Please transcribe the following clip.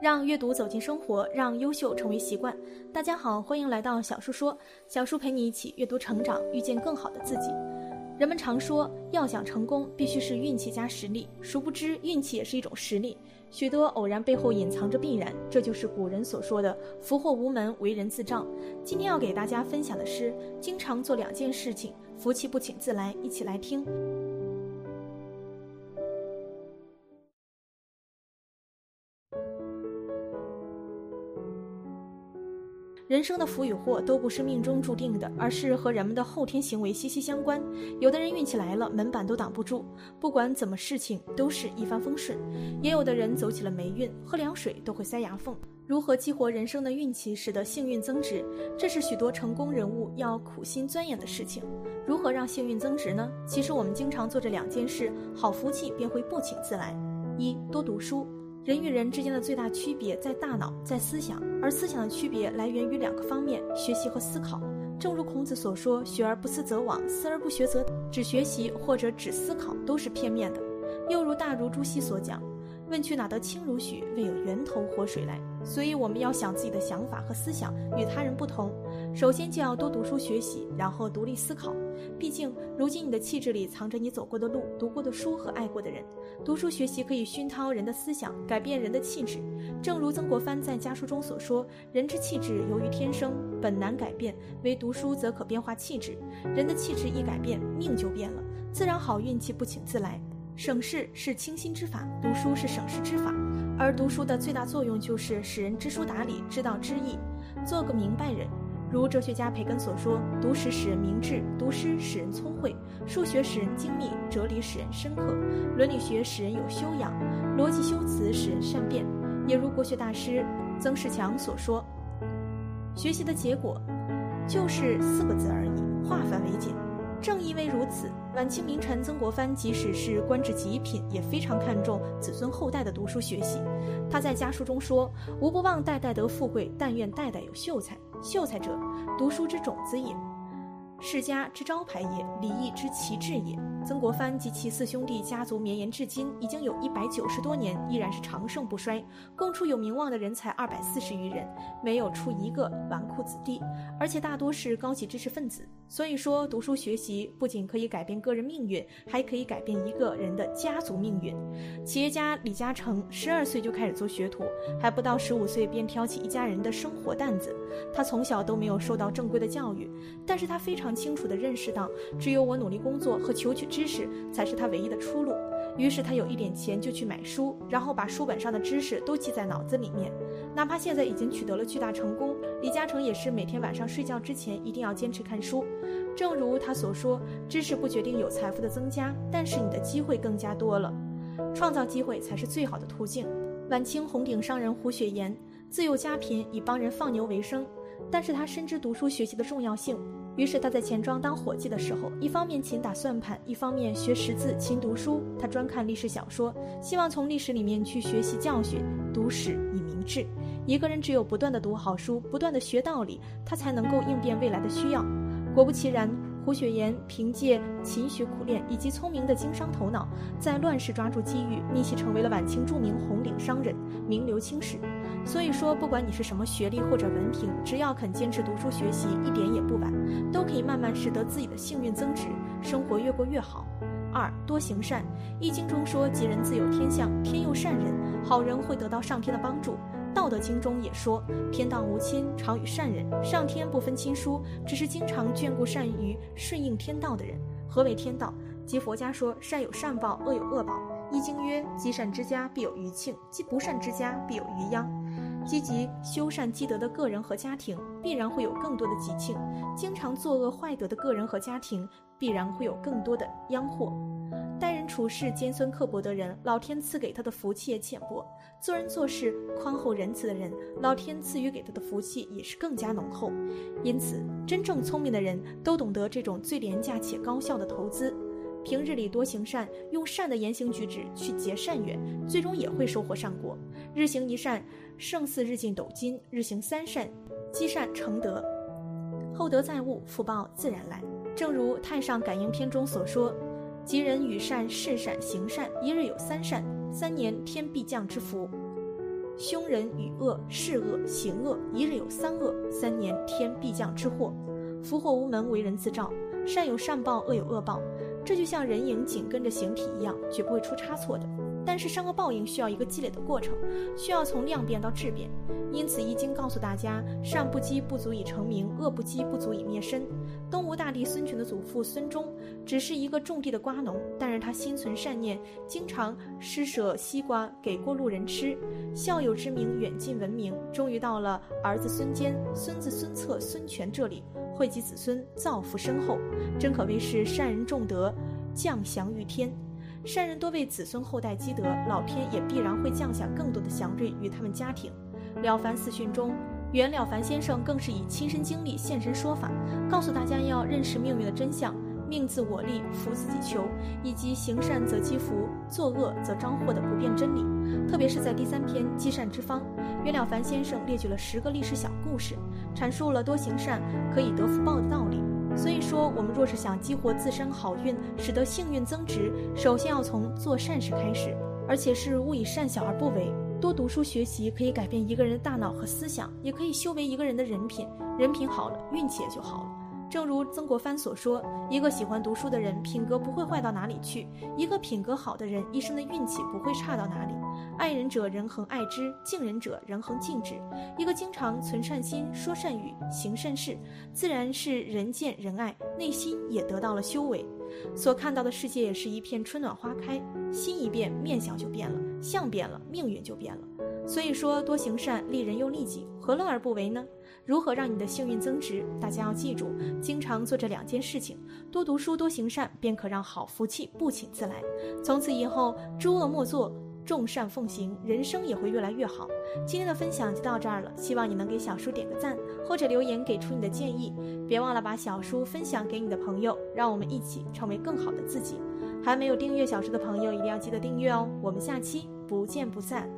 让阅读走进生活，让优秀成为习惯。大家好，欢迎来到小叔说，小叔陪你一起阅读成长，遇见更好的自己。人们常说，要想成功，必须是运气加实力。殊不知，运气也是一种实力。许多偶然背后隐藏着必然，这就是古人所说的“福祸无门，为人自照”。今天要给大家分享的是，经常做两件事情，福气不请自来。一起来听。人生的福与祸都不是命中注定的，而是和人们的后天行为息息相关。有的人运气来了，门板都挡不住，不管怎么事情都是一帆风顺；也有的人走起了霉运，喝凉水都会塞牙缝。如何激活人生的运气，使得幸运增值，这是许多成功人物要苦心钻研的事情。如何让幸运增值呢？其实我们经常做这两件事，好福气便会不请自来。一多读书。人与人之间的最大区别在大脑，在思想，而思想的区别来源于两个方面：学习和思考。正如孔子所说：“学而不思则罔，思而不学则只学习或者只思考都是片面的。”又如大儒朱熹所讲。问去哪得清如许？为有源头活水来。所以我们要想自己的想法和思想与他人不同，首先就要多读书学习，然后独立思考。毕竟如今你的气质里藏着你走过的路、读过的书和爱过的人。读书学习可以熏陶人的思想，改变人的气质。正如曾国藩在家书中所说：“人之气质由于天生，本难改变；唯读书则可变化气质。人的气质一改变，命就变了，自然好运气不请自来。”省事是清心之法，读书是省事之法，而读书的最大作用就是使人知书达理，知道知义，做个明白人。如哲学家培根所说：“读史使人明智，读诗使人聪慧，数学使人精密，哲理使人深刻，伦理学使人有修养，逻辑修辞使人善变。”也如国学大师曾仕强所说：“学习的结果，就是四个字而已：化繁为简。”正因为如此，晚清名臣曾国藩即使是官至极品，也非常看重子孙后代的读书学习。他在家书中说：“吾不忘代代得富贵，但愿代代有秀才。秀才者，读书之种子也。”世家之招牌也，礼义之旗帜也。曾国藩及其四兄弟家族绵延至今，已经有一百九十多年，依然是长盛不衰。共出有名望的人才二百四十余人，没有出一个纨绔子弟，而且大多是高级知识分子。所以说，读书学习不仅可以改变个人命运，还可以改变一个人的家族命运。企业家李嘉诚十二岁就开始做学徒，还不到十五岁便挑起一家人的生活担子。他从小都没有受到正规的教育，但是他非常。清楚地认识到，只有我努力工作和求取知识才是他唯一的出路。于是他有一点钱就去买书，然后把书本上的知识都记在脑子里面。哪怕现在已经取得了巨大成功，李嘉诚也是每天晚上睡觉之前一定要坚持看书。正如他所说：“知识不决定有财富的增加，但是你的机会更加多了。创造机会才是最好的途径。”晚清红顶商人胡雪岩自幼家贫，以帮人放牛为生，但是他深知读书学习的重要性。于是他在钱庄当伙计的时候，一方面勤打算盘，一方面学识字、勤读书。他专看历史小说，希望从历史里面去学习教训。读史以明志。一个人只有不断的读好书，不断的学道理，他才能够应变未来的需要。果不其然，胡雪岩凭借勤学苦练以及聪明的经商头脑，在乱世抓住机遇，逆袭成为了晚清著名红顶商人，名留青史。所以说，不管你是什么学历或者文凭，只要肯坚持读书学习，一点也不晚，都可以慢慢使得自己的幸运增值，生活越过越好。二多行善，《易经》中说：“吉人自有天相，天佑善人，好人会得到上天的帮助。”《道德经》中也说：“天道无亲，常与善人。”上天不分亲疏，只是经常眷顾善于顺应天道的人。何为天道？即佛家说：“善有善报，恶有恶报。”《易经》曰：“积善之家必有余庆，积不善之家必有余殃。”积极修善积德的个人和家庭，必然会有更多的吉庆；经常作恶坏德的个人和家庭，必然会有更多的殃祸。处事尖酸刻薄的人，老天赐给他的福气也浅薄；做人做事宽厚仁慈的人，老天赐予给他的福气也是更加浓厚。因此，真正聪明的人都懂得这种最廉价且高效的投资。平日里多行善，用善的言行举止去结善缘，最终也会收获善果。日行一善，胜似日进斗金；日行三善，积善成德，厚德载物，福报自然来。正如《太上感应篇》中所说：“吉人与善，事善行善，一日有三善，三年天必降之福。”凶人与恶，是恶行恶，一日有三恶，三年天必降之祸。福祸无门，为人自照。善有善报，恶有恶报。这就像人影紧跟着形体一样，绝不会出差错的。但是善恶报应需要一个积累的过程，需要从量变到质变。因此，《易经》告诉大家：善不积不足以成名，恶不积不足以灭身。东吴大帝孙权的祖父孙忠只是一个种地的瓜农，但是他心存善念，经常施舍西瓜给过路人吃，孝友之名远近闻名。终于到了儿子孙坚、孙子孙策、孙权这里，惠及子孙，造福深厚，真可谓是善人重德，降祥于天。善人多为子孙后代积德，老天也必然会降下更多的祥瑞与他们家庭。《了凡四训》中，袁了凡先生更是以亲身经历现身说法，告诉大家要认识命运的真相，命自我立，福自己求，以及行善则积福，作恶则招祸的不变真理。特别是在第三篇《积善之方》，袁了凡先生列举了十个历史小故事，阐述了多行善可以得福报的道理。所以说，我们若是想激活自身好运，使得幸运增值，首先要从做善事开始，而且是勿以善小而不为。多读书学习可以改变一个人的大脑和思想，也可以修为一个人的人品。人品好了，运气也就好了。正如曾国藩所说：“一个喜欢读书的人，品格不会坏到哪里去；一个品格好的人，一生的运气不会差到哪里。”爱人者，人恒爱之；敬人者，人恒敬之。一个经常存善心、说善语、行善事，自然是人见人爱，内心也得到了修为。所看到的世界也是一片春暖花开。心一变，面相就变了；相变了，命运就变了。所以说，多行善，利人又利己，何乐而不为呢？如何让你的幸运增值？大家要记住，经常做这两件事情：多读书，多行善，便可让好福气不请自来。从此以后，诸恶莫作。众善奉行，人生也会越来越好。今天的分享就到这儿了，希望你能给小叔点个赞，或者留言给出你的建议。别忘了把小叔分享给你的朋友，让我们一起成为更好的自己。还没有订阅小叔的朋友，一定要记得订阅哦。我们下期不见不散。